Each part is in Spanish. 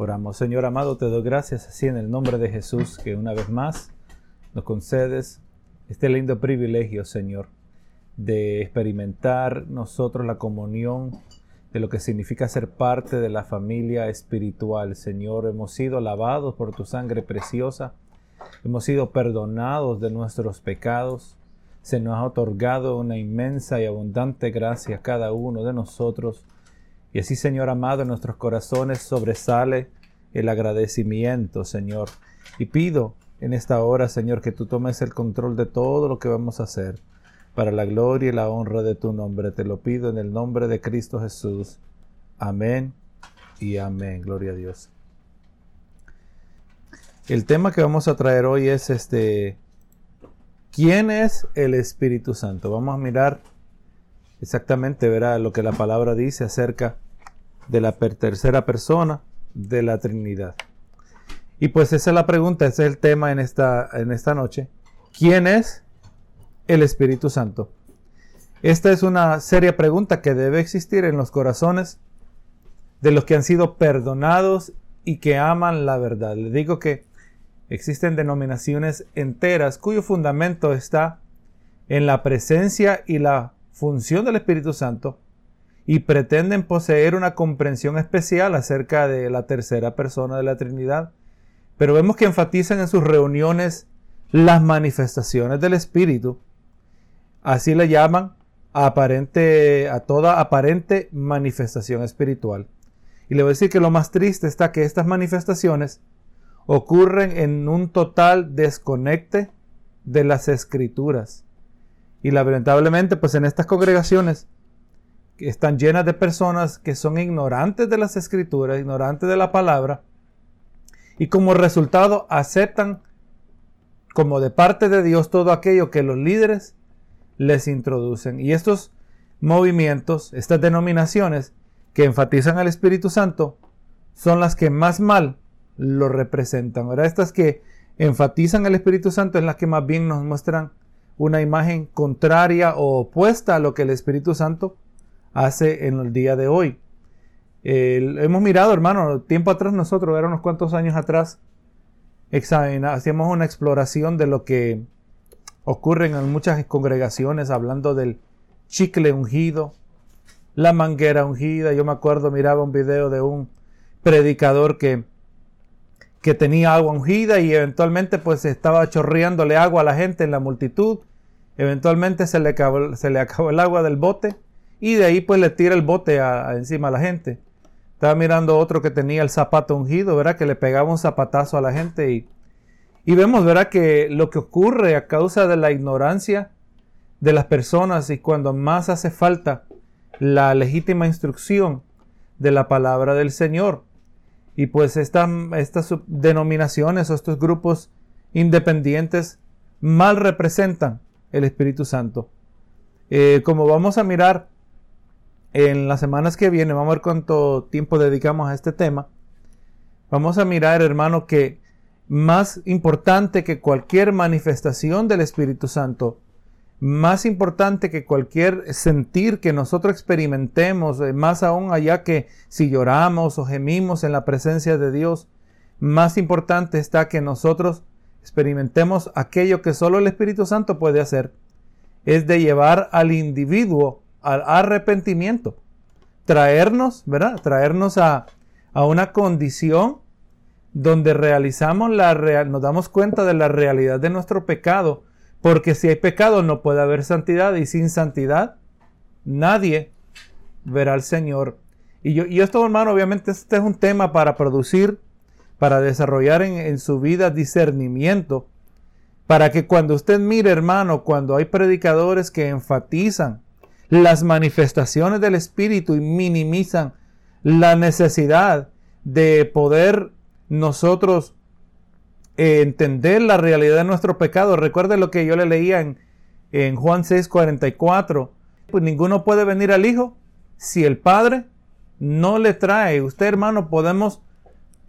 Oramos, Señor amado, te doy gracias así en el nombre de Jesús que una vez más nos concedes este lindo privilegio, Señor, de experimentar nosotros la comunión de lo que significa ser parte de la familia espiritual. Señor, hemos sido lavados por tu sangre preciosa, hemos sido perdonados de nuestros pecados, se nos ha otorgado una inmensa y abundante gracia a cada uno de nosotros y así, Señor amado, en nuestros corazones sobresale el agradecimiento, Señor. Y pido en esta hora, Señor, que tú tomes el control de todo lo que vamos a hacer para la gloria y la honra de tu nombre. Te lo pido en el nombre de Cristo Jesús. Amén y amén. Gloria a Dios. El tema que vamos a traer hoy es este ¿Quién es el Espíritu Santo? Vamos a mirar exactamente verá lo que la palabra dice acerca de la tercera persona de la Trinidad. Y pues esa es la pregunta, ese es el tema en esta, en esta noche. ¿Quién es el Espíritu Santo? Esta es una seria pregunta que debe existir en los corazones de los que han sido perdonados y que aman la verdad. Le digo que existen denominaciones enteras cuyo fundamento está en la presencia y la función del Espíritu Santo y pretenden poseer una comprensión especial acerca de la tercera persona de la Trinidad. Pero vemos que enfatizan en sus reuniones las manifestaciones del Espíritu. Así le llaman a, aparente, a toda aparente manifestación espiritual. Y le voy a decir que lo más triste está que estas manifestaciones ocurren en un total desconecte de las escrituras. Y lamentablemente, pues en estas congregaciones que están llenas de personas que son ignorantes de las escrituras, ignorantes de la palabra, y como resultado aceptan como de parte de Dios todo aquello que los líderes les introducen. Y estos movimientos, estas denominaciones que enfatizan al Espíritu Santo, son las que más mal lo representan. Ahora, estas que enfatizan al Espíritu Santo es las que más bien nos muestran una imagen contraria o opuesta a lo que el Espíritu Santo hace en el día de hoy. hemos mirado, hermano, tiempo atrás nosotros, era unos cuantos años atrás, hacíamos una exploración de lo que ocurre en muchas congregaciones, hablando del chicle ungido, la manguera ungida. Yo me acuerdo, miraba un video de un predicador que, que tenía agua ungida y eventualmente pues estaba chorreándole agua a la gente en la multitud Eventualmente se le, acabó, se le acabó el agua del bote y de ahí pues le tira el bote encima a la gente. Estaba mirando otro que tenía el zapato ungido, ¿verdad? Que le pegaba un zapatazo a la gente y, y vemos, ¿verdad? Que lo que ocurre a causa de la ignorancia de las personas y cuando más hace falta la legítima instrucción de la palabra del Señor. Y pues estas denominaciones o estos grupos independientes mal representan el Espíritu Santo. Eh, como vamos a mirar en las semanas que vienen, vamos a ver cuánto tiempo dedicamos a este tema. Vamos a mirar, hermano, que más importante que cualquier manifestación del Espíritu Santo, más importante que cualquier sentir que nosotros experimentemos, eh, más aún allá que si lloramos o gemimos en la presencia de Dios, más importante está que nosotros experimentemos aquello que solo el Espíritu Santo puede hacer, es de llevar al individuo al arrepentimiento, traernos, ¿verdad? Traernos a, a una condición donde realizamos la real, nos damos cuenta de la realidad de nuestro pecado, porque si hay pecado no puede haber santidad y sin santidad nadie verá al Señor. Y yo, y esto, hermano, obviamente este es un tema para producir para desarrollar en, su vida discernimiento, para que cuando usted mire, hermano, cuando hay predicadores que enfatizan las manifestaciones del Espíritu y minimizan la necesidad de poder nosotros eh, entender la realidad de nuestro pecado. Recuerde lo que yo le leía en, en Juan 6:44. Pues ninguno puede venir al Hijo si el Padre no le trae. Usted, hermano, podemos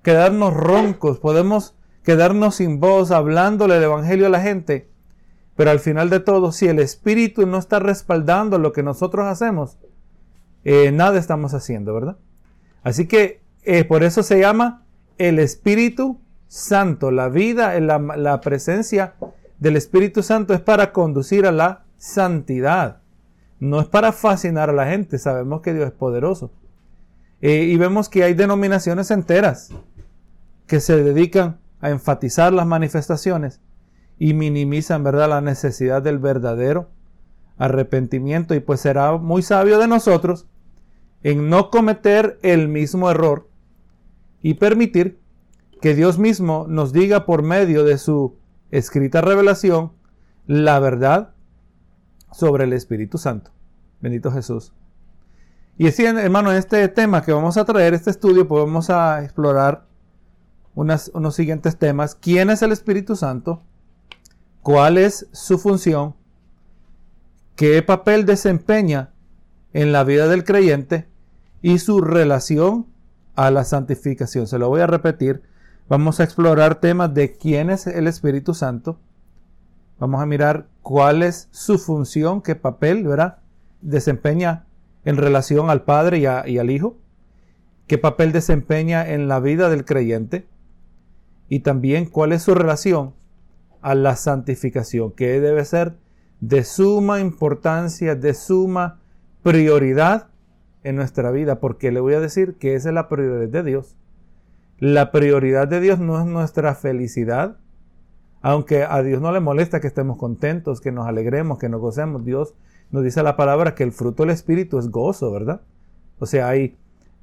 quedarnos roncos, podemos quedarnos sin voz hablándole el Evangelio a la gente, pero al final de todo, si el Espíritu no está respaldando lo que nosotros hacemos, eh, nada estamos haciendo, ¿verdad? Así que eh, por eso se llama el Espíritu Santo. La vida, la, la presencia del Espíritu Santo es para conducir a la santidad. No es para fascinar a la gente. Sabemos que Dios es poderoso. Eh, y vemos que hay denominaciones enteras que se dedican a enfatizar las manifestaciones y minimizan, ¿verdad?, la necesidad del verdadero arrepentimiento. Y pues será muy sabio de nosotros en no cometer el mismo error y permitir que Dios mismo nos diga por medio de su escrita revelación la verdad sobre el Espíritu Santo. Bendito Jesús. Y así, hermano, en este tema que vamos a traer, este estudio, pues vamos a explorar unos siguientes temas. ¿Quién es el Espíritu Santo? ¿Cuál es su función? ¿Qué papel desempeña en la vida del creyente? Y su relación a la santificación. Se lo voy a repetir. Vamos a explorar temas de quién es el Espíritu Santo. Vamos a mirar cuál es su función, qué papel. Desempeña en relación al Padre y, al Hijo, qué papel desempeña en la vida del creyente y también cuál es su relación a la santificación, que debe ser de suma importancia, de suma prioridad en nuestra vida, porque le voy a decir que esa es la prioridad de Dios. La prioridad de Dios no es nuestra felicidad, aunque a Dios no le molesta que estemos contentos, que nos alegremos, que nos gocemos. Dios nos dice la palabra que el fruto del Espíritu es gozo, ¿verdad? O sea, hay,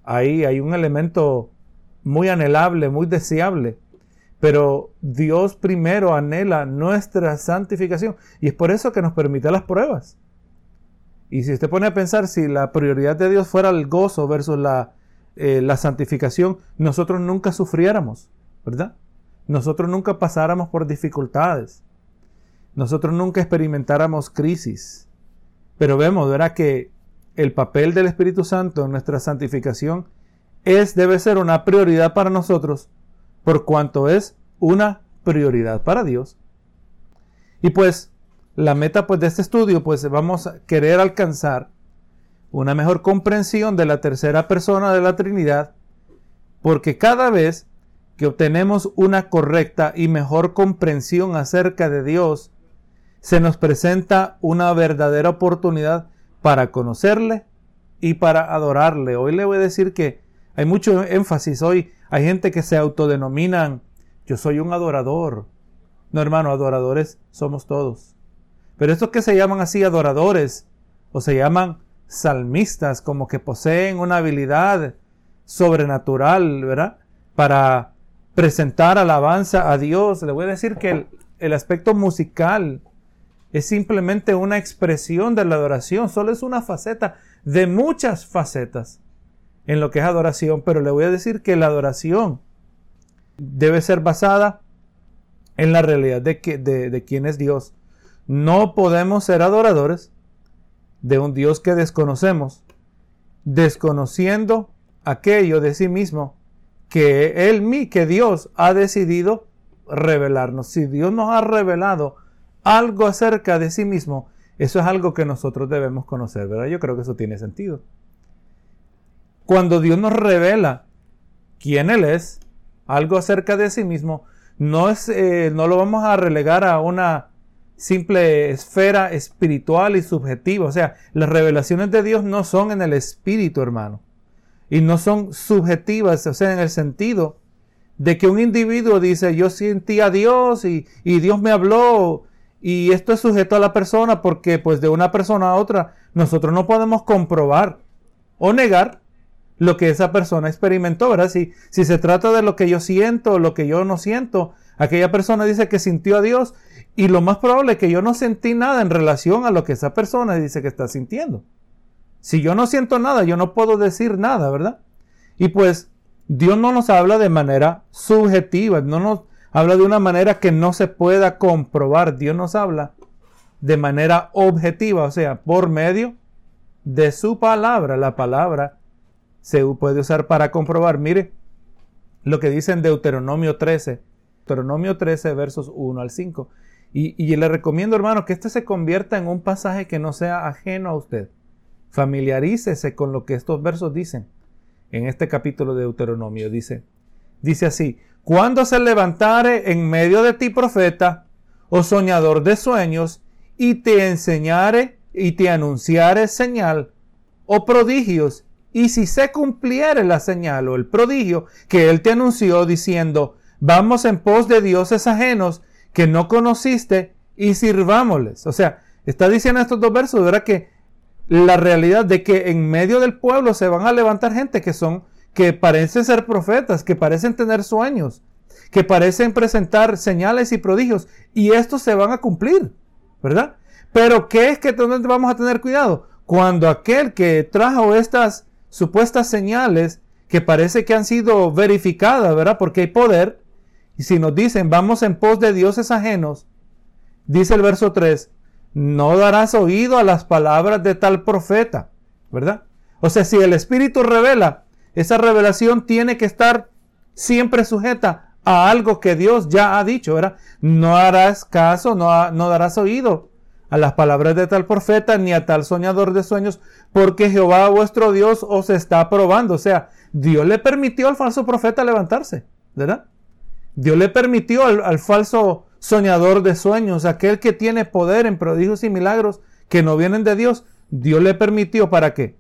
hay, hay un elemento muy anhelable, muy deseable. Pero Dios primero anhela nuestra santificación y es por eso que nos permite las pruebas. Y si usted pone a pensar si la prioridad de Dios fuera el gozo versus la, eh, la santificación, nosotros nunca sufriéramos, ¿verdad? Nosotros nunca pasáramos por dificultades. Nosotros nunca experimentáramos crisis. Pero vemos, ¿verdad? Que el papel del Espíritu Santo en nuestra santificación es, debe ser una prioridad para nosotros, por cuanto es una prioridad para Dios. Y pues, la meta pues, de este estudio, pues vamos a querer alcanzar una mejor comprensión de la tercera persona de la Trinidad, porque cada vez que obtenemos una correcta y mejor comprensión acerca de Dios, se nos presenta una verdadera oportunidad para conocerle y para adorarle. Hoy le voy a decir que hay mucho énfasis hoy. Hay gente que se autodenominan, yo soy un adorador. No, hermano, adoradores somos todos. Pero estos que se llaman así adoradores o se llaman salmistas, como que poseen una habilidad sobrenatural, ¿verdad? Para presentar alabanza a Dios. Le voy a decir que el, el aspecto musical es simplemente una expresión de la adoración, solo es una faceta de muchas facetas en lo que es adoración, pero le voy a decir que la adoración debe ser basada en la realidad de, que, de, quién es Dios. No podemos ser adoradores de un Dios que desconocemos, desconociendo aquello de sí mismo que Él, que Dios ha decidido revelarnos. Si Dios nos ha revelado algo acerca de sí mismo, eso es algo que nosotros debemos conocer, ¿verdad? Yo creo que eso tiene sentido. Cuando Dios nos revela quién Él es, algo acerca de sí mismo, no, es, eh, no lo vamos a relegar a una simple esfera espiritual y subjetiva. O sea, las revelaciones de Dios no son en el espíritu, hermano. Y no son subjetivas, o sea, en el sentido de que un individuo dice, yo sentí a Dios y, y Dios me habló y esto es sujeto a la persona porque pues de una persona a otra nosotros no podemos comprobar o negar lo que esa persona experimentó, ¿verdad? Si, si se trata de lo que yo siento lo que yo no siento, aquella persona dice que sintió a Dios y lo más probable es que yo no sentí nada en relación a lo que esa persona dice que está sintiendo. Si yo no siento nada, yo no puedo decir nada, ¿verdad? Y pues Dios no nos habla de manera subjetiva, no nos, habla de una manera que no se pueda comprobar. Dios nos habla de manera objetiva, o sea, por medio de su palabra. La palabra se puede usar para comprobar. Mire lo que dice en Deuteronomio 13. Deuteronomio 13, versos 1 al 5. Y, y le recomiendo, hermano, que este se convierta en un pasaje que no sea ajeno a usted. Familiarícese con lo que estos versos dicen. En este capítulo de Deuteronomio dice, Dice así, cuando se levantare en medio de ti profeta o soñador de sueños y te enseñare y te anunciare señal o prodigios, y si se cumpliere la señal o el prodigio que él te anunció diciendo, vamos en pos de dioses ajenos que no conociste y sirvámosles. O sea, está diciendo estos dos versos, ¿verdad? Que la realidad de que en medio del pueblo se van a levantar gente que son, que parecen ser profetas, que parecen tener sueños, que parecen presentar señales y prodigios, y estos se van a cumplir, ¿verdad? Pero ¿qué es que vamos a tener cuidado? Cuando aquel que trajo estas supuestas señales, que parece que han sido verificadas, ¿verdad? Porque hay poder, y si nos dicen, vamos en pos de dioses ajenos, dice el verso 3, no darás oído a las palabras de tal profeta, ¿verdad? O sea, si el Espíritu revela, esa revelación tiene que estar siempre sujeta a algo que Dios ya ha dicho, ¿verdad? No harás caso, no, no darás oído a las palabras de tal profeta ni a tal soñador de sueños, porque Jehová vuestro Dios os está probando. O sea, Dios le permitió al falso profeta levantarse, ¿verdad? Dios le permitió al, al falso soñador de sueños, aquel que tiene poder en prodigios y milagros que no vienen de Dios, Dios le permitió para qué?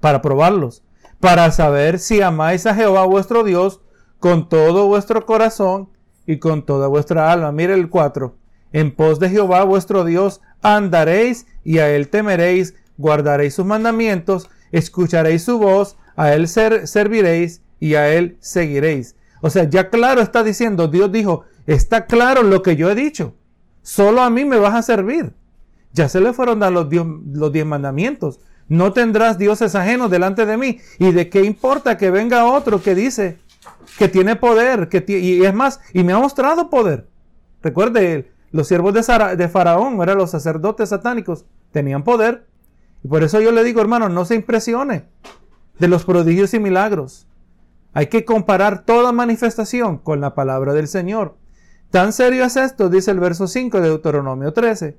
Para probarlos, para saber si amáis a Jehová vuestro Dios con todo vuestro corazón y con toda vuestra alma. Mire el 4. En pos de Jehová vuestro Dios andaréis y a él temeréis, guardaréis sus mandamientos, escucharéis su voz, a él serviréis y a él seguiréis. O sea, ya claro está diciendo, Dios dijo, Está claro lo que yo he dicho. Solo a mí me vas a servir. Ya se le fueron dar los, diez mandamientos. No tendrás dioses ajenos delante de mí. ¿Y de qué importa que venga otro que dice que tiene poder? Que y es más, y me ha mostrado poder. Recuerde, los siervos de, Faraón, eran los sacerdotes satánicos, tenían poder. Y por eso yo le digo, hermano, no se impresione de los prodigios y milagros. Hay que comparar toda manifestación con la palabra del Señor. Tan serio es esto, dice el verso 5 de Deuteronomio 13.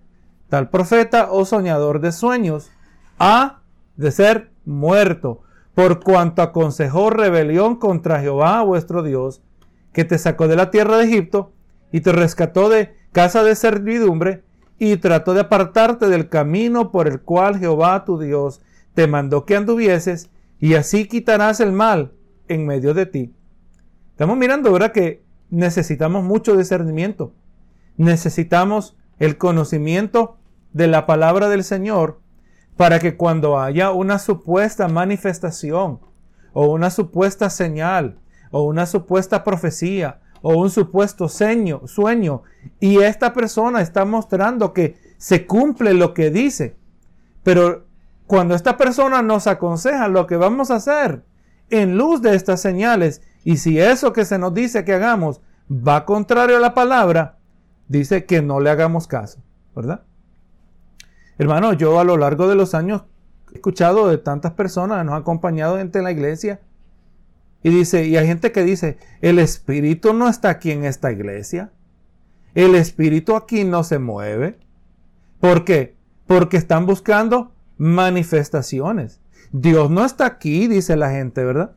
Tal profeta o soñador de sueños ha de ser muerto, por cuanto aconsejó rebelión contra Jehová vuestro Dios, que te sacó de la tierra de Egipto y te rescató de casa de servidumbre y trató de apartarte del camino por el cual Jehová tu Dios te mandó que anduvieses, y así quitarás el mal en medio de ti. Estamos mirando, ¿verdad? Que necesitamos mucho discernimiento. Necesitamos el conocimiento de la palabra del Señor para que cuando haya una supuesta manifestación o una supuesta señal o una supuesta profecía o un supuesto sueño, sueño y esta persona está mostrando que se cumple lo que dice, pero cuando esta persona nos aconseja lo que vamos a hacer en luz de estas señales y si eso que se nos dice que hagamos va contrario a la palabra, dice que no le hagamos caso, ¿verdad? Hermano, yo a lo largo de los años he escuchado de tantas personas, nos ha acompañado gente en la iglesia, y dice, y hay gente que dice, el Espíritu no está aquí en esta iglesia, el Espíritu aquí no se mueve. ¿Por qué? Porque están buscando manifestaciones. Dios no está aquí, dice la gente, ¿verdad?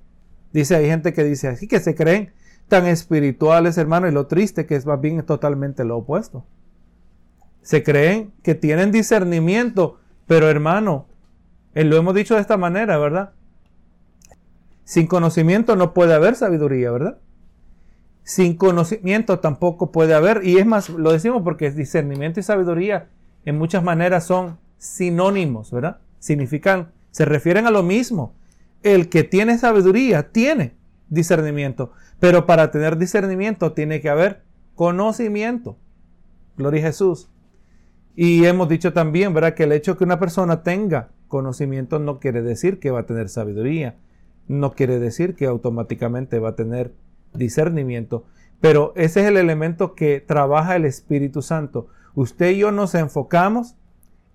Dice, hay gente que dice así, que se creen tan espirituales, hermano, y lo triste que es más bien totalmente lo opuesto. Se creen que tienen discernimiento, pero hermano, eh, lo hemos dicho de esta manera, ¿verdad? Sin conocimiento no puede haber sabiduría, ¿verdad? Sin conocimiento tampoco puede haber, y es más, lo decimos porque discernimiento y sabiduría en muchas maneras son sinónimos, ¿verdad? Significan, se refieren a lo mismo el que tiene sabiduría tiene discernimiento, pero para tener discernimiento tiene que haber conocimiento. Gloria a Jesús. Y hemos dicho también, ¿verdad? Que el hecho que una persona tenga conocimiento no quiere decir que va a tener sabiduría, no quiere decir que automáticamente va a tener discernimiento, pero ese es el elemento que trabaja el Espíritu Santo. Usted y yo nos enfocamos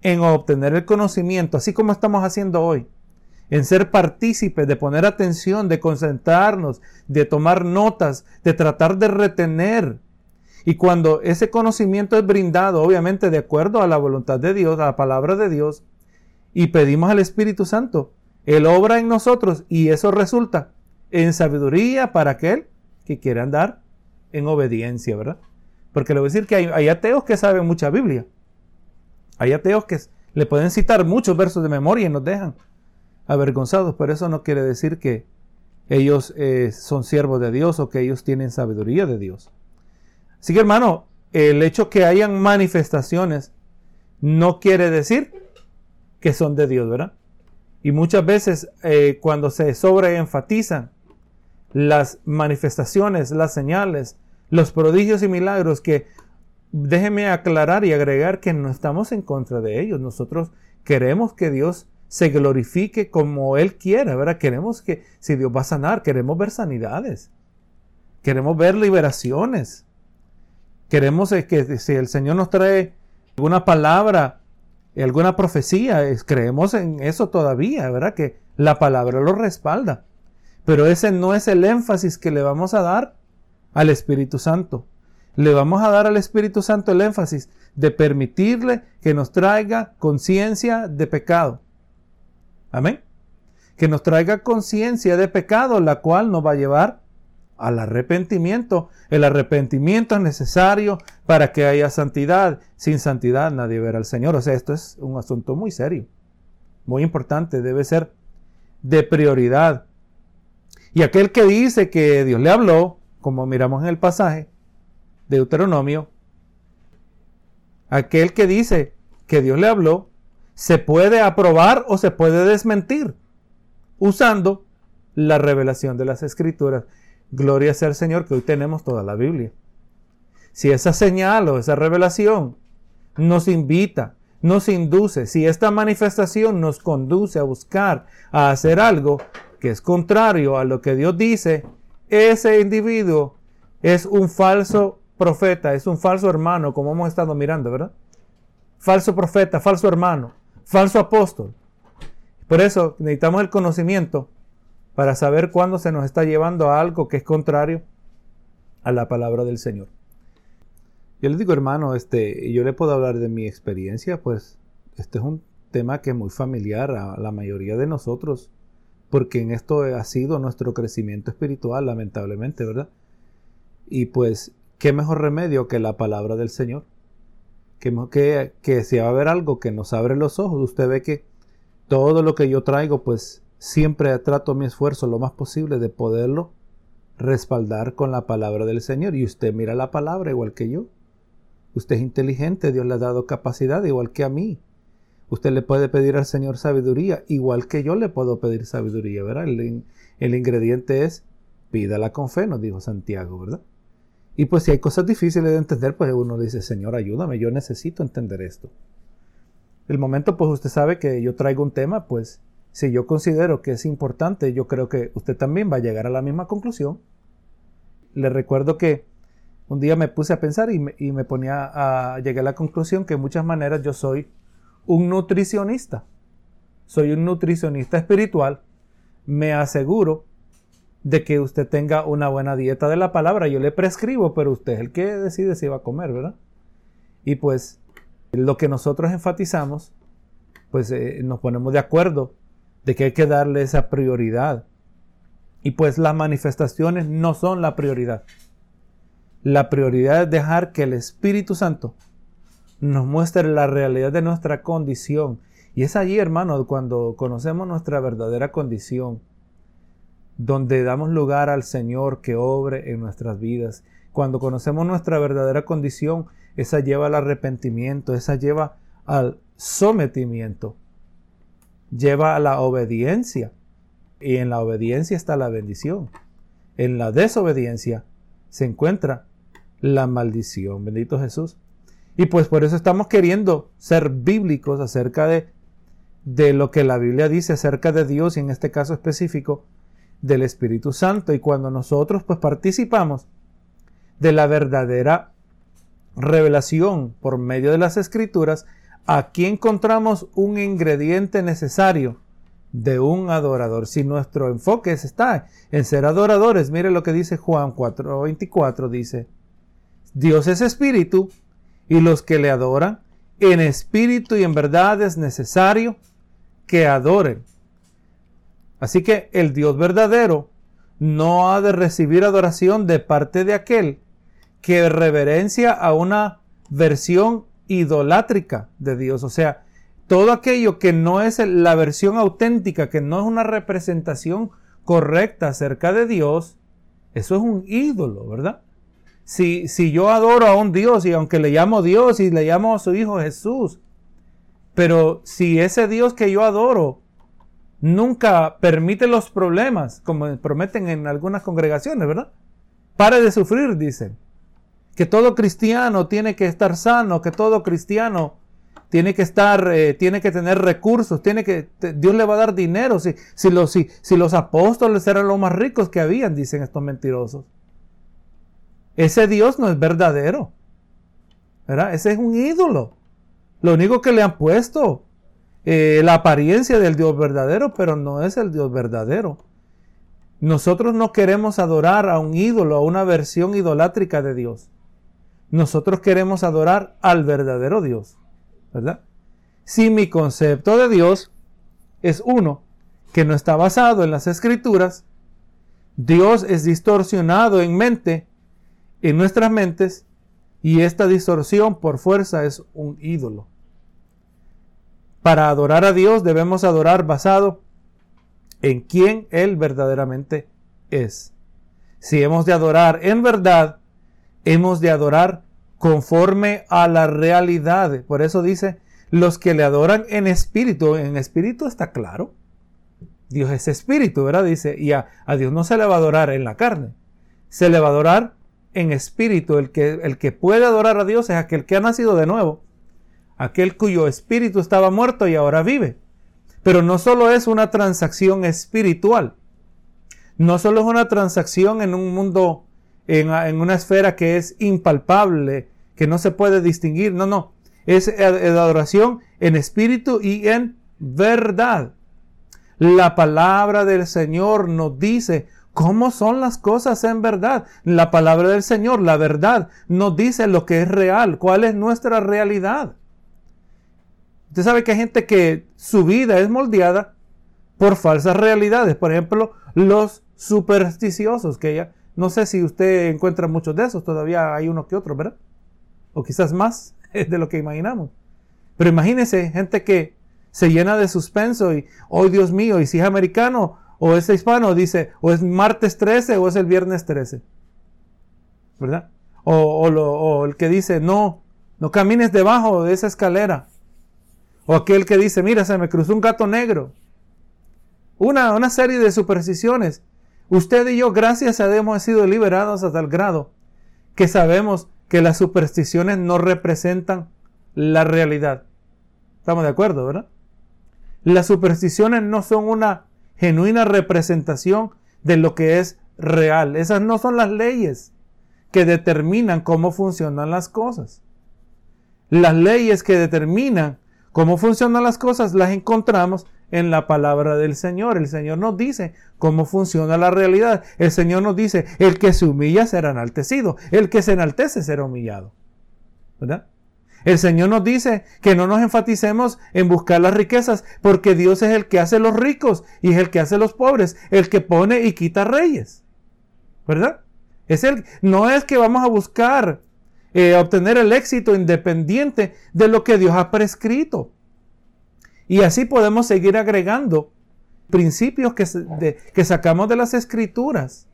en obtener el conocimiento, así como estamos haciendo hoy en ser partícipes, de poner atención, de concentrarnos, de tomar notas, de tratar de retener. Y cuando ese conocimiento es brindado, obviamente de acuerdo a la voluntad de Dios, a la palabra de Dios, y pedimos al Espíritu Santo, Él obra en nosotros y eso resulta en sabiduría para aquel que quiere andar en obediencia, ¿verdad? Porque le voy a decir que hay, ateos que saben mucha Biblia. Hay ateos que le pueden citar muchos versos de memoria y nos dejan avergonzados, pero eso no quiere decir que ellos eh, son siervos de Dios o que ellos tienen sabiduría de Dios. Así que hermano, el hecho que hayan manifestaciones no quiere decir que son de Dios, ¿verdad? Y muchas veces eh, cuando se sobreenfatizan las manifestaciones, las señales, los prodigios y milagros que déjeme aclarar y agregar que no estamos en contra de ellos. Nosotros queremos que Dios se glorifique como Él quiera, ¿verdad? Queremos que si Dios va a sanar, queremos ver sanidades. Queremos ver liberaciones. Queremos que si el Señor nos trae alguna palabra, alguna profecía, creemos en eso todavía, ¿verdad? Que la palabra lo respalda. Pero ese no es el énfasis que le vamos a dar al Espíritu Santo. Le vamos a dar al Espíritu Santo el énfasis de permitirle que nos traiga conciencia de pecado. Amén. Que nos traiga conciencia de pecado, la cual nos va a llevar al arrepentimiento. El arrepentimiento es necesario para que haya santidad. Sin santidad nadie verá al Señor. O sea, esto es un asunto muy serio, muy importante, debe ser de prioridad. Y aquel que dice que Dios le habló, como miramos en el pasaje de Deuteronomio, aquel que dice que Dios le habló, se puede aprobar o se puede desmentir usando la revelación de las escrituras. Gloria sea al Señor que hoy tenemos toda la Biblia. Si esa señal o esa revelación nos invita, nos induce, si esta manifestación nos conduce a buscar, a hacer algo, que es contrario a lo que Dios dice, ese individuo es un falso profeta, es un falso hermano, como hemos estado mirando, ¿verdad? Falso profeta, falso hermano, falso apóstol. Por eso necesitamos el conocimiento para saber cuándo se nos está llevando a algo que es contrario a la palabra del Señor. Yo les digo, hermano, este, yo le puedo hablar de mi experiencia, pues este es un tema que es muy familiar a la mayoría de nosotros porque en esto ha sido nuestro crecimiento espiritual, lamentablemente, ¿verdad? Y pues, ¿qué mejor remedio que la palabra del Señor? Que, que, que si va a haber algo que nos abre los ojos, usted ve que todo lo que yo traigo, pues siempre trato mi esfuerzo lo más posible de poderlo respaldar con la palabra del Señor. Y usted mira la palabra igual que yo. Usted es inteligente, Dios le ha dado capacidad igual que a mí. Usted le puede pedir al Señor sabiduría, igual que yo le puedo pedir sabiduría, ¿verdad? El, ingrediente es pídala con fe, nos dijo Santiago, ¿verdad? Y pues si hay cosas difíciles de entender, pues uno dice, Señor, ayúdame, yo necesito entender esto. El momento, pues usted sabe que yo traigo un tema, pues si yo considero que es importante, yo creo que usted también va a llegar a la misma conclusión. Le recuerdo que un día me puse a pensar y me, y me ponía a llegar a la conclusión que de muchas maneras yo soy un nutricionista. Soy un nutricionista espiritual. Me aseguro de que usted tenga una buena dieta de la palabra. Yo le prescribo, pero usted es el que decide si va a comer, ¿verdad? Y pues lo que nosotros enfatizamos, pues eh, nos ponemos de acuerdo de que hay que darle esa prioridad. Y pues las manifestaciones no son la prioridad. La prioridad es dejar que el Espíritu Santo nos muestre la realidad de nuestra condición. Y es allí, hermano, cuando conocemos nuestra verdadera condición, donde damos lugar al Señor que obre en nuestras vidas. Cuando conocemos nuestra verdadera condición, esa lleva al arrepentimiento, esa lleva al sometimiento, lleva a la obediencia. Y en la obediencia está la bendición. En la desobediencia se encuentra la maldición. Bendito Jesús. Y pues por eso estamos queriendo ser bíblicos acerca de, de lo que la Biblia dice acerca de Dios y en este caso específico del Espíritu Santo. Y cuando nosotros pues participamos de la verdadera revelación por medio de las escrituras, aquí encontramos un ingrediente necesario de un adorador. Si nuestro enfoque está en ser adoradores, mire lo que dice Juan 4:24, dice, Dios es espíritu y los que le adoran, en espíritu y en verdad es necesario que adoren. Así que el Dios verdadero no ha de recibir adoración de parte de aquel que reverencia a una versión idolátrica de Dios. O sea, todo aquello que no es la versión auténtica, que no es una representación correcta acerca de Dios, eso es un ídolo, ¿verdad? Si, si yo adoro a un Dios y aunque le llamo Dios y le llamo a su Hijo Jesús, pero si ese Dios que yo adoro nunca permite los problemas, como prometen en algunas congregaciones, ¿verdad? Pare de sufrir, dicen que todo cristiano tiene que estar sano, que todo cristiano tiene que estar, eh, tiene que tener recursos, tiene que, Dios le va a dar dinero. Si, si, los, si, si los apóstoles eran los más ricos que habían, dicen estos mentirosos. Ese Dios no es verdadero. ¿verdad? Ese es un ídolo. Lo único que le han puesto, eh, la apariencia del Dios verdadero, pero no es el Dios verdadero. Nosotros no queremos adorar a un ídolo, a una versión idolátrica de Dios. Nosotros queremos adorar al verdadero Dios, ¿verdad? Si mi concepto de Dios es uno que no está basado en las escrituras, Dios es distorsionado en mente, en nuestras mentes, y esta distorsión por fuerza es un ídolo. Para adorar a Dios debemos adorar basado en quién Él verdaderamente es. Si hemos de adorar en verdad, hemos de adorar conforme a la realidad. Por eso dice, los que le adoran en espíritu, en espíritu está claro. Dios es espíritu, ¿verdad? Dice, y a, Dios no se le va a adorar en la carne, se le va a adorar en espíritu. El que, el que puede adorar a Dios es aquel que ha nacido de nuevo, aquel cuyo espíritu estaba muerto y ahora vive. Pero no solo es una transacción espiritual, no solo es una transacción en un mundo en, una esfera que es impalpable, que no se puede distinguir. No, no. Es adoración en espíritu y en verdad. La palabra del Señor nos dice cómo son las cosas en verdad. La palabra del Señor, la verdad, nos dice lo que es real, cuál es nuestra realidad. Usted sabe que hay gente que su vida es moldeada por falsas realidades. Por ejemplo, los supersticiosos, que ya no sé si usted encuentra muchos de esos, todavía hay uno que otro, ¿verdad? O quizás más de lo que imaginamos. Pero imagínese gente que se llena de suspenso y, oh Dios mío, y si es americano o es hispano, dice, o es martes 13 o es el viernes 13. ¿Verdad? O, el que dice, no, no camines debajo de esa escalera. O aquel que dice, mira, se me cruzó un gato negro. Una, una serie de supersticiones Usted y yo, gracias a Dios, hemos sido liberados a tal grado que sabemos que las supersticiones no representan la realidad. ¿Estamos de acuerdo, verdad? Las supersticiones no son una genuina representación de lo que es real. Esas no son las leyes que determinan cómo funcionan las cosas. Las leyes que determinan cómo funcionan las cosas las encontramos en la palabra del Señor. El Señor nos dice cómo funciona la realidad. El Señor nos dice, el que se humilla será enaltecido, el que se enaltece será humillado. ¿Verdad? El Señor nos dice que no nos enfaticemos en buscar las riquezas, porque Dios es el que hace los ricos y es el que hace los pobres, el que pone y quita reyes. ¿Verdad? Es el, no es que vamos a buscar eh, obtener el éxito independiente de lo que Dios ha prescrito. Y así podemos seguir agregando principios que, que sacamos de las escrituras.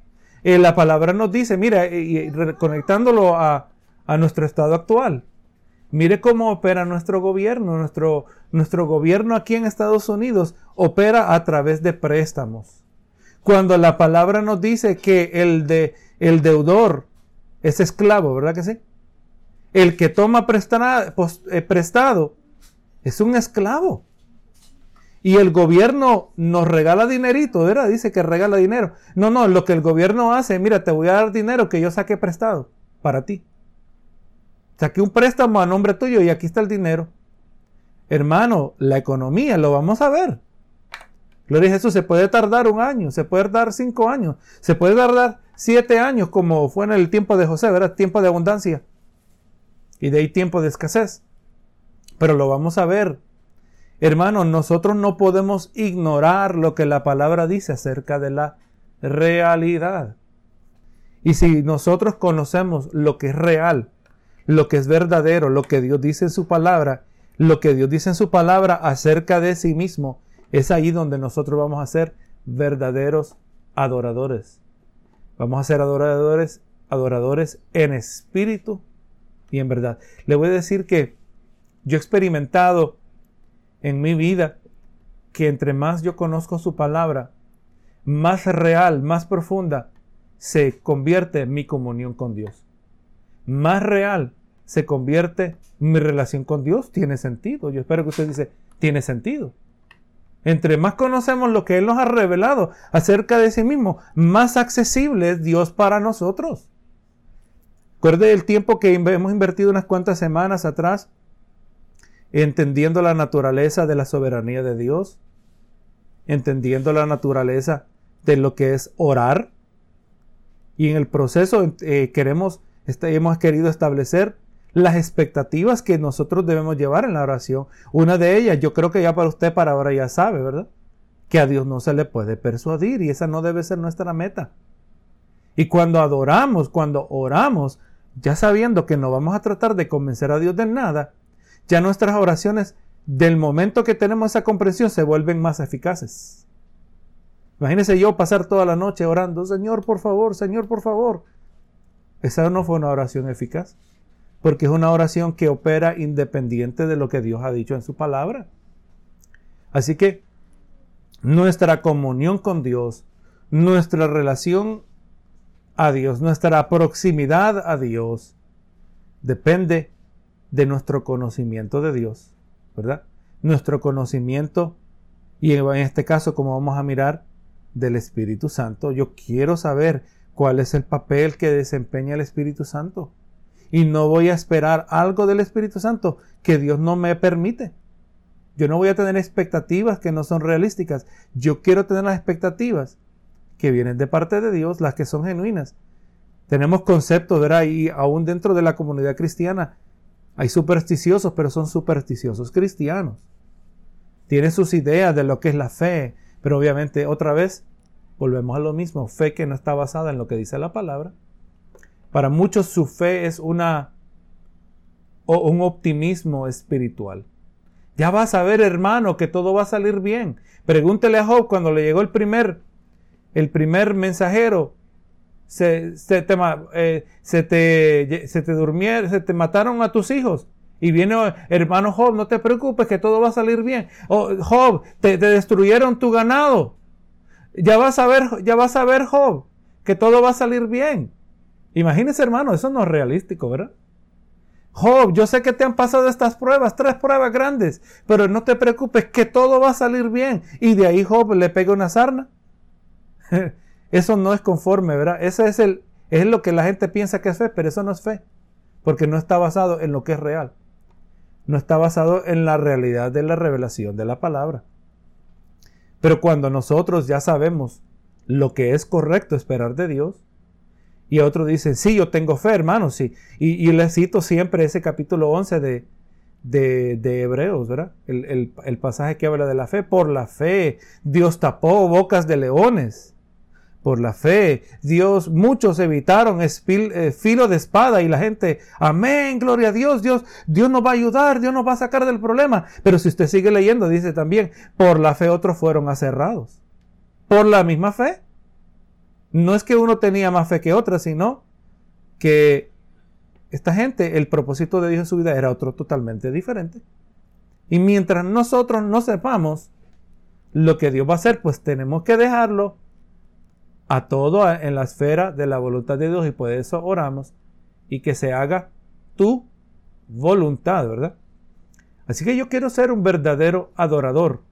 Eh, la palabra nos dice, mira, y, conectándolo a, a, nuestro estado actual, mire cómo opera nuestro gobierno. Nuestro, nuestro gobierno aquí en Estados Unidos opera a través de préstamos. Cuando la palabra nos dice que el, de, el deudor es esclavo, ¿verdad que sí? El que toma eh, prestado es un esclavo. Y el gobierno nos regala dinerito, ¿verdad? Dice que regala dinero. No, no, lo que el gobierno hace, mira, te voy a dar dinero que yo saqué prestado para ti. Saqué un préstamo a nombre tuyo y aquí está el dinero. Hermano, la economía, lo vamos a ver. Gloria a Jesús, se puede tardar un año, se puede tardar cinco años, se puede tardar siete años, como fue en el tiempo de José, ¿verdad? Tiempo de abundancia. Y de ahí tiempo de escasez. Pero lo vamos a ver Hermanos, nosotros no podemos ignorar lo que la palabra dice acerca de la realidad. Y si nosotros conocemos lo que es real, lo que es verdadero, lo que Dios dice en su palabra, lo que Dios dice en su palabra acerca de sí mismo, es ahí donde nosotros vamos a ser verdaderos adoradores. Vamos a ser adoradores, adoradores en espíritu y en verdad. Le voy a decir que yo he experimentado en mi vida que entre más yo conozco su palabra, más real, más profunda se convierte mi comunión con Dios. Más real se convierte mi relación con Dios. Tiene sentido. Yo espero que usted dice, tiene sentido. Entre más conocemos lo que Él nos ha revelado acerca de sí mismo, más accesible es Dios para nosotros. Recuerde el tiempo que hemos invertido unas cuantas semanas atrás entendiendo la naturaleza de la soberanía de Dios, entendiendo la naturaleza de lo que es orar. Y en el proceso eh, queremos, este, hemos querido establecer las expectativas que nosotros debemos llevar en la oración. Una de ellas, yo creo que ya para usted para ahora ya sabe, ¿verdad? Que a Dios no se le puede persuadir y esa no debe ser nuestra meta. Y cuando adoramos, cuando oramos, ya sabiendo que no vamos a tratar de convencer a Dios de nada, ya nuestras oraciones del momento que tenemos esa comprensión se vuelven más eficaces. Imagínese yo pasar toda la noche orando, Señor, por favor, Señor, por favor. Esa no fue una oración eficaz porque es una oración que opera independiente de lo que Dios ha dicho en su palabra. Así que nuestra comunión con Dios, nuestra relación a Dios, nuestra proximidad a Dios, depende de nuestro conocimiento de Dios, ¿verdad? Nuestro conocimiento, y en este caso, como vamos a mirar, del Espíritu Santo. Yo quiero saber cuál es el papel que desempeña el Espíritu Santo y no voy a esperar algo del Espíritu Santo que Dios no me permite. Yo no voy a tener expectativas que no son realísticas. Yo quiero tener las expectativas que vienen de parte de Dios, las que son genuinas. Tenemos conceptos, ¿verdad? Y aún dentro de la comunidad cristiana hay supersticiosos, pero son supersticiosos cristianos. Tienen sus ideas de lo que es la fe, pero obviamente otra vez volvemos a lo mismo, fe que no está basada en lo que dice la palabra. Para muchos su fe es una o un optimismo espiritual. Ya vas a ver, hermano, que todo va a salir bien. Pregúntele a Job cuando le llegó el primer, el primer mensajero. Se, se, te, eh, se, te, se te se te mataron a tus hijos. Y viene, hermano Job, no te preocupes, que todo va a salir bien. Oh, Job, te, te, destruyeron tu ganado. Ya vas a ver, ya vas a ver, Job, que todo va a salir bien. Imagínese, hermano, eso no es realístico, ¿verdad? Job, yo sé que te han pasado estas pruebas, tres pruebas grandes, pero no te preocupes, que todo va a salir bien. Y de ahí Job le pega una sarna. eso no es conforme, ¿verdad? Eso es, el, es lo que la gente piensa que es fe, pero eso no es fe, porque no está basado en lo que es real. No está basado en la realidad de la revelación de la palabra. Pero cuando nosotros ya sabemos lo que es correcto esperar de Dios, y otros dicen, sí, yo tengo fe, hermano, sí. Y, y les cito siempre ese capítulo 11 de, de, Hebreos, ¿verdad? El, el, pasaje que habla de la fe. Por la fe, Dios tapó bocas de leones. Por la fe, Dios, muchos evitaron eh, filo de espada y la gente, amén, gloria a Dios, Dios, Dios nos va a ayudar, Dios nos va a sacar del problema. Pero si usted sigue leyendo, dice también, por la fe otros fueron aserrados. Por la misma fe. No es que uno tenía más fe que otra, sino que esta gente, el propósito de Dios en su vida era otro totalmente diferente. Y mientras nosotros no sepamos lo que Dios va a hacer, pues tenemos que dejarlo a todo en la esfera de la voluntad de Dios y por eso oramos y que se haga tu voluntad, ¿verdad? Así que yo quiero ser un verdadero adorador.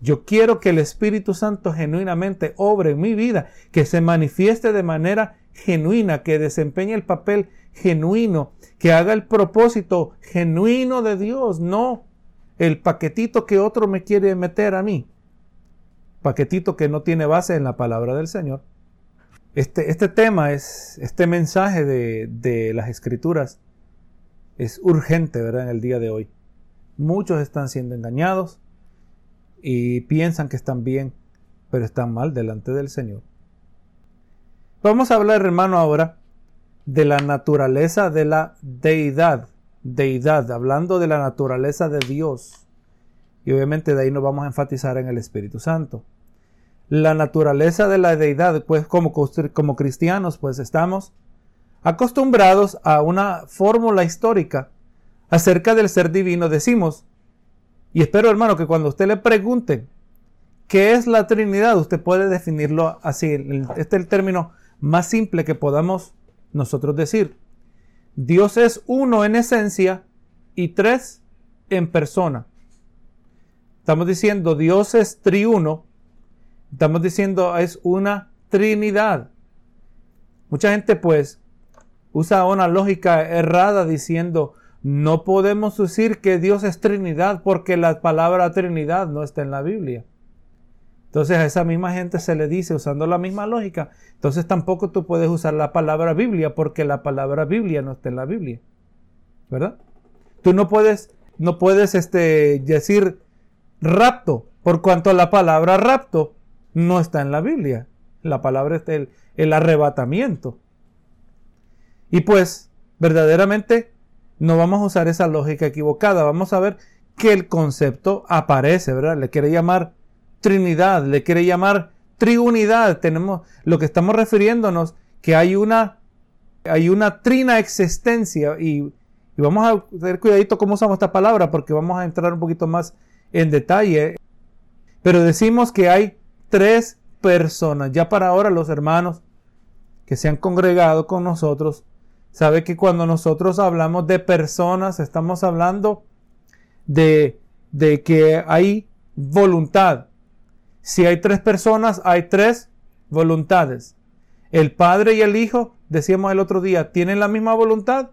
Yo quiero que el Espíritu Santo genuinamente obre en mi vida, que se manifieste de manera genuina, que desempeñe el papel genuino, que haga el propósito genuino de Dios, no el paquetito que otro me quiere meter a mí. Paquetito que no tiene base en la palabra del Señor. Este, este tema es, este mensaje de, de las escrituras es urgente, ¿verdad? En el día de hoy. Muchos están siendo engañados, y piensan que están bien, pero están mal delante del Señor. Vamos a hablar, hermano, ahora de la naturaleza de la deidad. Deidad, hablando de la naturaleza de Dios. Y obviamente de ahí nos vamos a enfatizar en el Espíritu Santo. La naturaleza de la deidad, pues como, como cristianos, pues estamos acostumbrados a una fórmula histórica acerca del ser divino. Decimos, y espero hermano que cuando usted le pregunte qué es la Trinidad, usted puede definirlo así. Este es el término más simple que podamos nosotros decir. Dios es uno en esencia y tres en persona. Estamos diciendo Dios es triuno. Estamos diciendo es una trinidad. Mucha gente pues usa una lógica errada diciendo no podemos decir que Dios es Trinidad porque la palabra Trinidad no está en la Biblia. Entonces a esa misma gente se le dice usando la misma lógica. Entonces tampoco tú puedes usar la palabra Biblia porque la palabra Biblia no está en la Biblia. ¿Verdad? Tú no puedes, no puedes este, decir rapto por cuanto la palabra rapto no está en la Biblia. La palabra es el, el arrebatamiento. Y pues verdaderamente no vamos a usar esa lógica equivocada. Vamos a ver que el concepto aparece, ¿verdad? Le quiere llamar Trinidad, le quiere llamar triunidad. Tenemos lo que estamos refiriéndonos que hay una hay una trina existencia y, y vamos a tener cuidadito cómo usamos esta palabra porque vamos a entrar un poquito más en detalle. Pero decimos que hay tres personas. Ya para ahora los hermanos que se han congregado con nosotros sabe que cuando nosotros hablamos de personas estamos hablando de, de que hay voluntad. Si hay tres personas, hay tres voluntades. El Padre y el Hijo, decíamos el otro día, tienen la misma voluntad.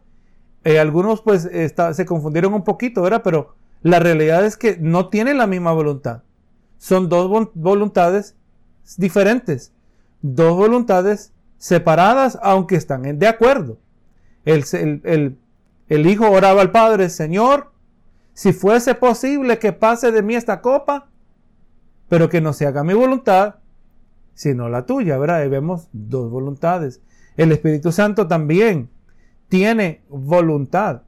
Eh, algunos pues se confundieron un poquito, ¿verdad? Pero la realidad es que no tienen la misma voluntad. Son dos voluntades diferentes. Dos voluntades separadas, aunque están de acuerdo. El, el, el Hijo oraba al Padre, Señor, si fuese posible que pase de mí esta copa, pero que no se haga mi voluntad, sino la tuya, ¿verdad? vemos dos voluntades. El Espíritu Santo también tiene voluntad.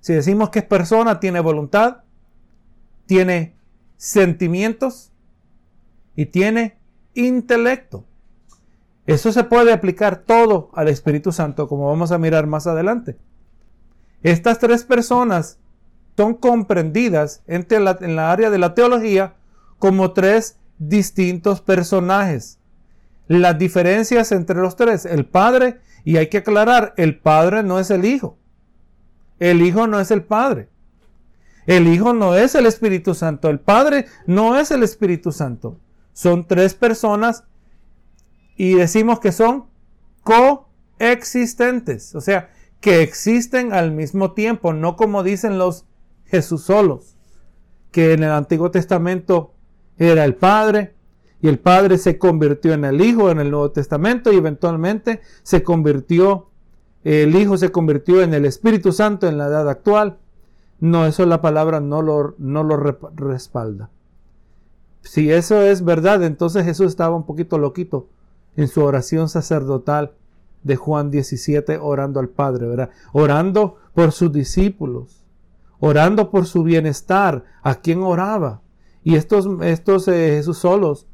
Si decimos que es persona, tiene voluntad, tiene sentimientos y tiene intelecto. Eso se puede aplicar todo al Espíritu Santo, como vamos a mirar más adelante. Estas tres personas son comprendidas en la área de la teología como tres distintos personajes. Las diferencias entre los tres, el Padre, y hay que aclarar, el Padre no es el Hijo. El Hijo no es el Padre. El Hijo no es el Espíritu Santo. El Padre no es el Espíritu Santo. Son tres personas y decimos que son coexistentes. O sea, que existen al mismo tiempo, no como dicen los Jesús solos, que en el Antiguo Testamento era el Padre, y el Padre se convirtió en el Hijo en el Nuevo Testamento y eventualmente se convirtió, el Hijo se convirtió en el Espíritu Santo en la edad actual. No, eso la palabra no lo, no lo respalda. Si eso es verdad, entonces Jesús estaba un poquito loquito en su oración sacerdotal de Juan 17 orando al Padre, ¿verdad? Orando por sus discípulos, orando por su bienestar. ¿A quién oraba? Y estos, estos eh, Jesús solos,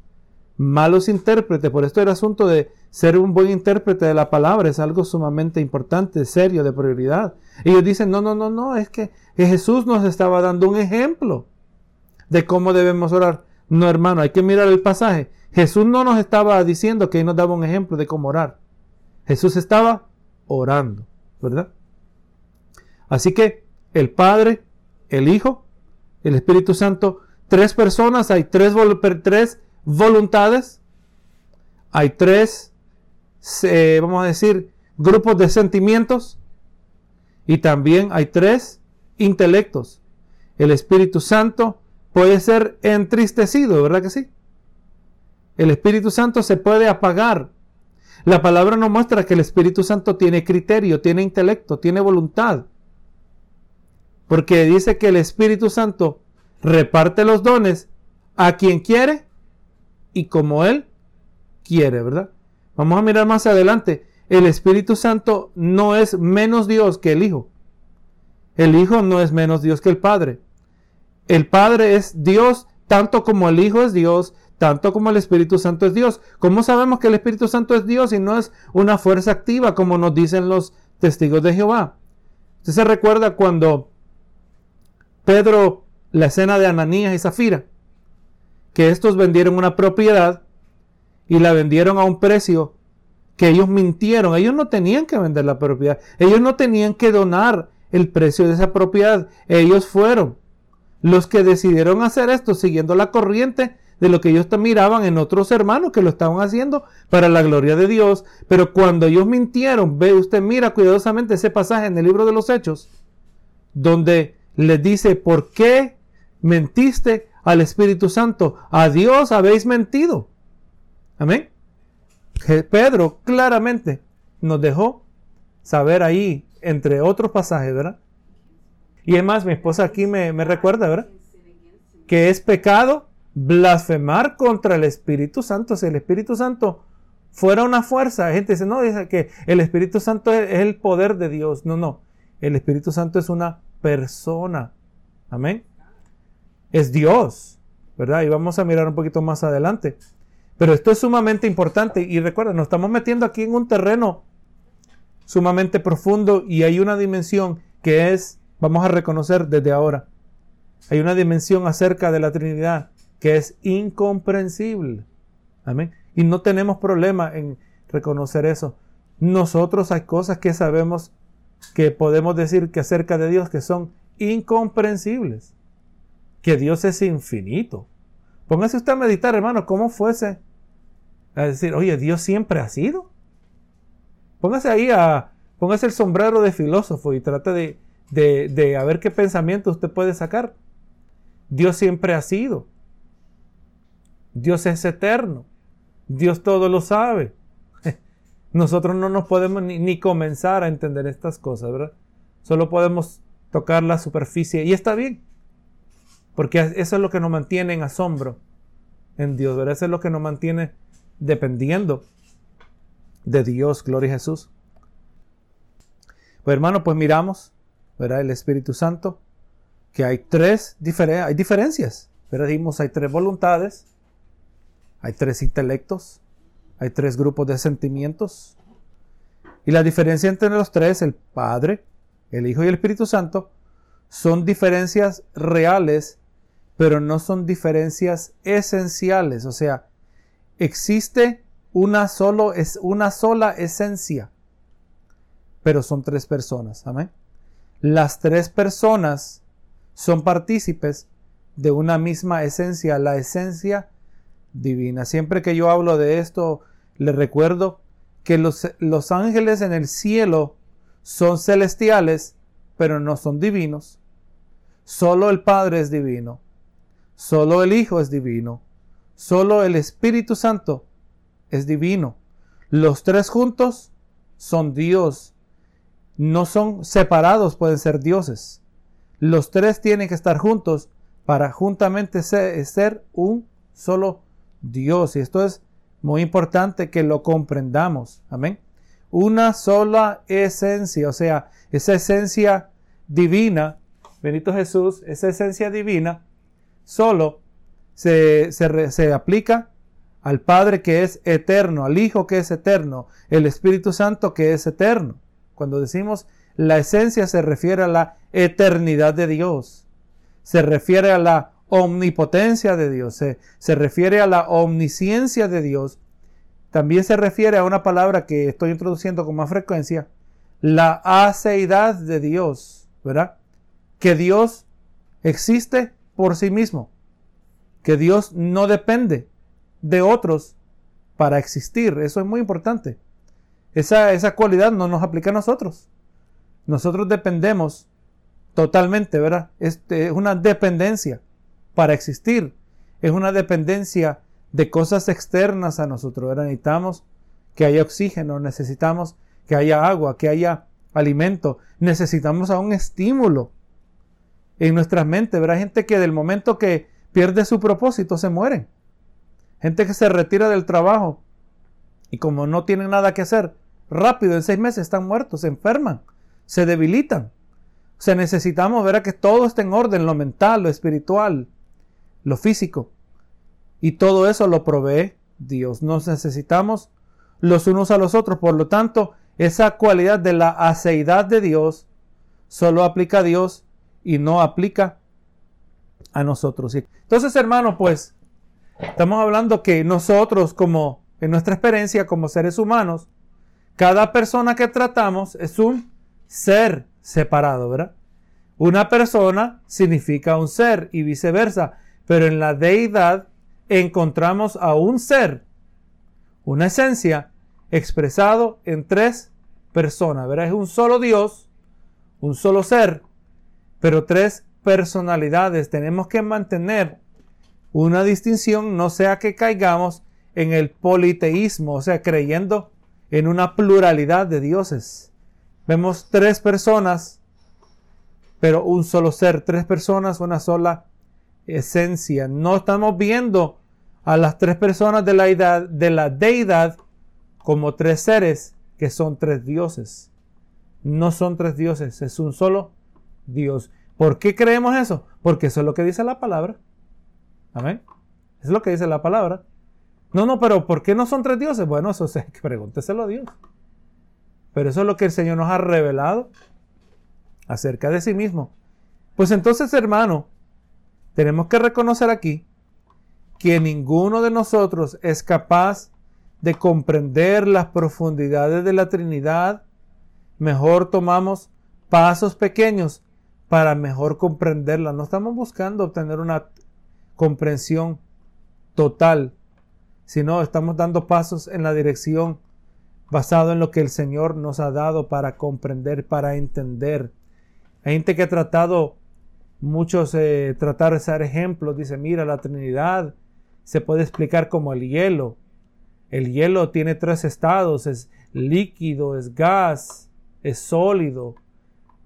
malos intérpretes, por esto el asunto de ser un buen intérprete de la palabra es algo sumamente importante, serio, de prioridad. Ellos dicen, no, no, no, no, es que Jesús nos estaba dando un ejemplo de cómo debemos orar. No, hermano, hay que mirar el pasaje. Jesús no nos estaba diciendo que nos daba un ejemplo de cómo orar. Jesús estaba orando, ¿verdad? Así que el Padre, el Hijo, el Espíritu Santo tres personas, hay tres, tres voluntades, hay tres, eh, vamos a decir, grupos de sentimientos y también hay tres intelectos. El Espíritu Santo puede ser entristecido, ¿verdad que sí? El Espíritu Santo se puede apagar. La palabra nos muestra que el Espíritu Santo tiene criterio, tiene intelecto, tiene voluntad. Porque dice que el Espíritu Santo reparte los dones a quien quiere y como Él quiere, ¿verdad? Vamos a mirar más adelante. El Espíritu Santo no es menos Dios que el Hijo. El Hijo no es menos Dios que el Padre. El Padre es Dios tanto como el Hijo es Dios, tanto como el Espíritu Santo es Dios. ¿Cómo sabemos que el Espíritu Santo es Dios y no es una fuerza activa como nos dicen los testigos de Jehová? Usted se recuerda cuando Pedro, la escena de Ananías y Zafira, que estos vendieron una propiedad y la vendieron a un precio que ellos mintieron. Ellos no tenían que vender la propiedad. Ellos no tenían que donar el precio de esa propiedad. Ellos fueron los que decidieron hacer esto siguiendo la corriente de lo que ellos miraban en otros hermanos que lo estaban haciendo para la gloria de Dios. Pero cuando ellos mintieron, ve usted, mira cuidadosamente ese pasaje en el libro de los Hechos, donde les dice, ¿por qué mentiste al Espíritu Santo? A Dios habéis mentido. Amén. Pedro claramente nos dejó saber ahí, entre otros pasajes, ¿verdad? Y es más, mi esposa aquí me, recuerda, ¿verdad? Que es pecado blasfemar contra el Espíritu Santo. Si el Espíritu Santo fuera una fuerza, la gente dice, no, dice que el Espíritu Santo es, el poder de Dios. No, no. El Espíritu Santo es una persona. Amén. Es Dios, ¿verdad? Y vamos a mirar un poquito más adelante. Pero esto es sumamente importante y recuerda, nos estamos metiendo aquí en un terreno sumamente profundo y hay una dimensión que es, vamos a reconocer desde ahora, hay una dimensión acerca de la Trinidad que es incomprensible. Amén. Y no tenemos problema en reconocer eso. Nosotros hay cosas que sabemos que podemos decir que acerca de Dios que son incomprensibles. Que Dios es infinito. Póngase usted a meditar, hermano, cómo fuese a decir, oye, Dios siempre ha sido. Póngase ahí a, póngase el sombrero de filósofo y trate de, de, de a ver qué pensamiento usted puede sacar. Dios siempre ha sido. Dios es eterno. Dios todo lo sabe. Nosotros no nos podemos ni, ni, comenzar a entender estas cosas, ¿verdad? Solo podemos tocar la superficie y está bien. Porque eso es lo que nos mantiene en asombro en Dios, ¿verdad? Eso es lo que nos mantiene dependiendo de Dios, gloria a Jesús. Pues hermano, pues miramos, ¿verdad? El Espíritu Santo, que hay tres hay diferencias. Pero dijimos, hay tres voluntades, hay tres intelectos, hay tres grupos de sentimientos. Y la diferencia entre los tres, el Padre, el Hijo y el Espíritu Santo, son diferencias reales, pero no son diferencias esenciales. O sea, existe una, solo, una sola esencia, pero son tres personas. Amén. Las tres personas son partícipes de una misma esencia, la esencia divina. Siempre que yo hablo de esto, le recuerdo que los, los ángeles en el cielo son celestiales, pero no son divinos. Solo el Padre es divino. Solo el Hijo es divino. Solo el Espíritu Santo es divino. Los tres juntos son Dios. No son separados, pueden ser dioses. Los tres tienen que estar juntos para juntamente ser, un solo Dios. Y esto es muy importante que lo comprendamos. Amén. Una sola esencia, o sea, esa esencia divina, Benito Jesús, esa esencia divina, solo se, aplica al Padre que es eterno, al Hijo que es eterno, el Espíritu Santo que es eterno. Cuando decimos la esencia se refiere a la eternidad de Dios, se refiere a la omnipotencia de Dios, se, se refiere a la omnisciencia de Dios, también se refiere a una palabra que estoy introduciendo con más frecuencia, la aceidad de Dios, ¿verdad? Que Dios existe por sí mismo que Dios no depende de otros para existir. Eso es muy importante. Esa, esa cualidad no nos aplica a nosotros. Nosotros dependemos totalmente, ¿verdad? Este, es una dependencia para existir. Es una dependencia de cosas externas a nosotros. ¿verdad? Necesitamos que haya oxígeno, necesitamos que haya agua, que haya alimento, necesitamos a un estímulo en nuestra mente. ¿verdad? Gente que del momento que pierde su propósito, se mueren. Gente que se retira del trabajo Y como no tienen nada que hacer, rápido, en seis meses están muertos, se enferman, se debilitan. O sea, necesitamos ver a que todo esté en orden, lo mental, lo espiritual, lo físico. Y todo eso lo provee Dios. Nos necesitamos los unos a los otros. Por lo tanto, esa cualidad de la aceidad de Dios solo aplica a Dios y no aplica a nosotros. Entonces, hermano, pues estamos hablando que nosotros, como en nuestra experiencia como seres humanos, cada persona que tratamos es un ser separado, ¿verdad? Una persona significa un ser y viceversa, pero en la deidad encontramos a un ser, una esencia, expresado en tres personas, ¿verdad? Es un solo Dios, un solo ser, pero tres personalidades. Tenemos que mantener una distinción, no sea que caigamos en el politeísmo, o sea, creyendo en una pluralidad de dioses. Vemos tres personas, pero un solo ser, tres personas, una sola esencia. No estamos viendo a las tres personas de la, de la deidad como tres seres que son tres dioses. No son tres dioses, es un solo Dios. ¿Por qué creemos eso? Porque eso es lo que dice la palabra. Amén. Es lo que dice la palabra. No, no, pero ¿por qué no son tres dioses? Bueno, eso es que pregúnteselo a Dios. Pero eso es lo que el Señor nos ha revelado acerca de sí mismo. Pues entonces, hermano, tenemos que reconocer aquí que ninguno de nosotros es capaz de comprender las profundidades de la Trinidad. Mejor tomamos pasos pequeños para mejor comprenderla. No estamos buscando obtener una comprensión total, sino estamos dando pasos en la dirección basado en lo que el Señor nos ha dado para comprender, para entender. Hay gente que ha tratado, muchos eh, tratar de ser ejemplos, dice, mira, la Trinidad se puede explicar como el hielo. El hielo tiene tres estados, es líquido, es gas, es sólido,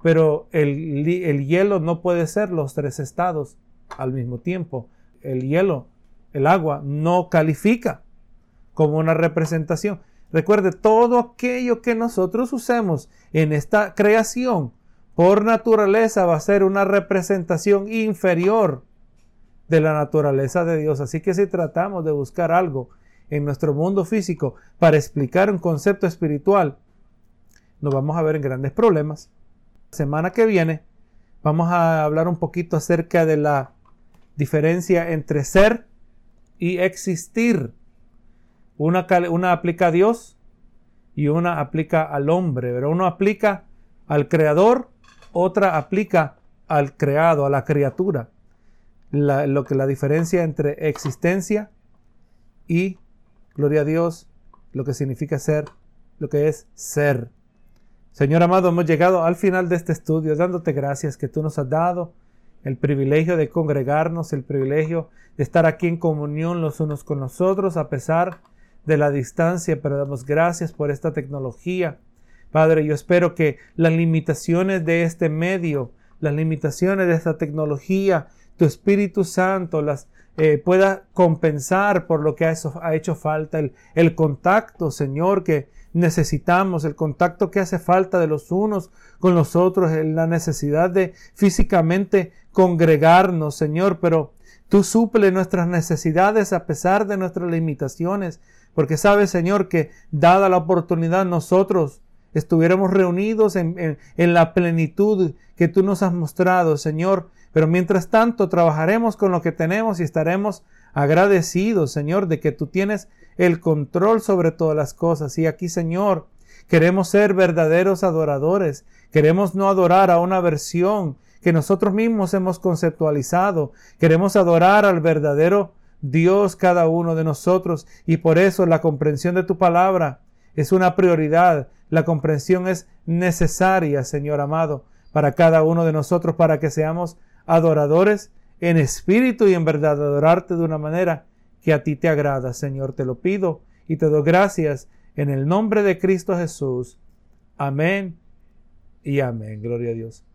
pero el, el hielo no puede ser los tres estados al mismo tiempo. El hielo, el agua, no califica como una representación. Recuerde, todo aquello que nosotros usemos en esta creación, por naturaleza va a ser una representación inferior de la naturaleza de Dios. Así que si tratamos de buscar algo en nuestro mundo físico para explicar un concepto espiritual, nos vamos a ver en grandes problemas. Semana que viene vamos a hablar un poquito acerca de la diferencia entre ser y existir. Una, una aplica a Dios y una aplica al hombre, pero uno aplica al creador, otra aplica al creado, a la criatura. lo que la diferencia entre existencia y gloria a Dios, lo que significa ser, lo que es ser. Señor amado, hemos llegado al final de este estudio dándote gracias que tú nos has dado el privilegio de congregarnos, el privilegio de estar aquí en comunión los unos con los otros a pesar de la distancia, pero damos gracias por esta tecnología. Padre, yo espero que las limitaciones de este medio, las limitaciones de esta tecnología, tu Espíritu Santo las eh, pueda compensar por lo que ha, ha hecho falta, el, el contacto, Señor, que necesitamos, el contacto que hace falta de los unos con los otros, la necesidad de físicamente congregarnos, Señor, pero tú suple nuestras necesidades a pesar de nuestras limitaciones. Porque sabes, Señor, que dada la oportunidad nosotros estuviéramos reunidos en, en, la plenitud que tú nos has mostrado, Señor. Pero mientras tanto trabajaremos con lo que tenemos y estaremos agradecidos, Señor, de que tú tienes el control sobre todas las cosas. Y aquí, Señor, queremos ser verdaderos adoradores. Queremos no adorar a una versión que nosotros mismos hemos conceptualizado. Queremos adorar al verdadero Dios cada uno de nosotros y por eso la comprensión de tu palabra es una prioridad. La comprensión es necesaria, Señor amado, para cada uno de nosotros, para que seamos adoradores en espíritu y en verdad, adorarte de una manera que a ti te agrada, Señor. Te lo pido y te doy gracias en el nombre de Cristo Jesús. Amén y amén. Gloria a Dios.